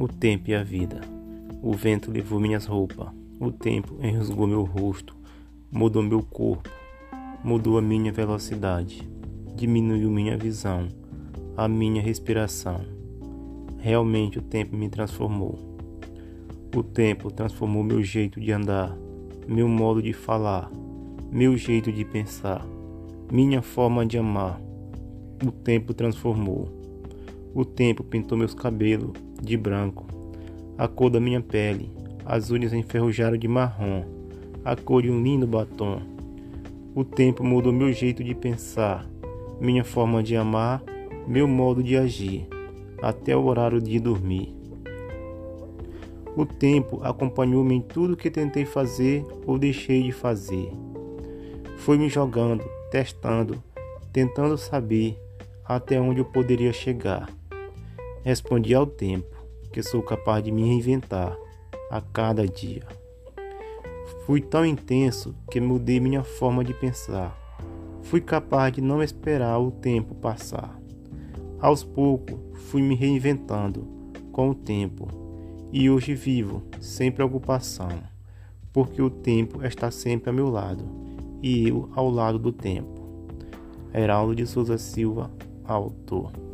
o tempo e a vida. O vento levou minhas roupas, o tempo enrosgou meu rosto, mudou meu corpo, mudou a minha velocidade, diminuiu minha visão, a minha respiração. Realmente o tempo me transformou. O tempo transformou meu jeito de andar, meu modo de falar, meu jeito de pensar, minha forma de amar. O tempo transformou. O tempo pintou meus cabelos de branco, a cor da minha pele, as unhas enferrujaram de marrom, a cor de um lindo batom. O tempo mudou meu jeito de pensar, minha forma de amar, meu modo de agir, até o horário de dormir. O tempo acompanhou-me em tudo que tentei fazer ou deixei de fazer. Foi me jogando, testando, tentando saber até onde eu poderia chegar. Respondi ao tempo que sou capaz de me reinventar a cada dia. Fui tão intenso que mudei minha forma de pensar. Fui capaz de não esperar o tempo passar. Aos poucos, fui me reinventando com o tempo e hoje vivo sem preocupação, porque o tempo está sempre a meu lado e eu ao lado do tempo. Heraldo de Souza Silva, autor.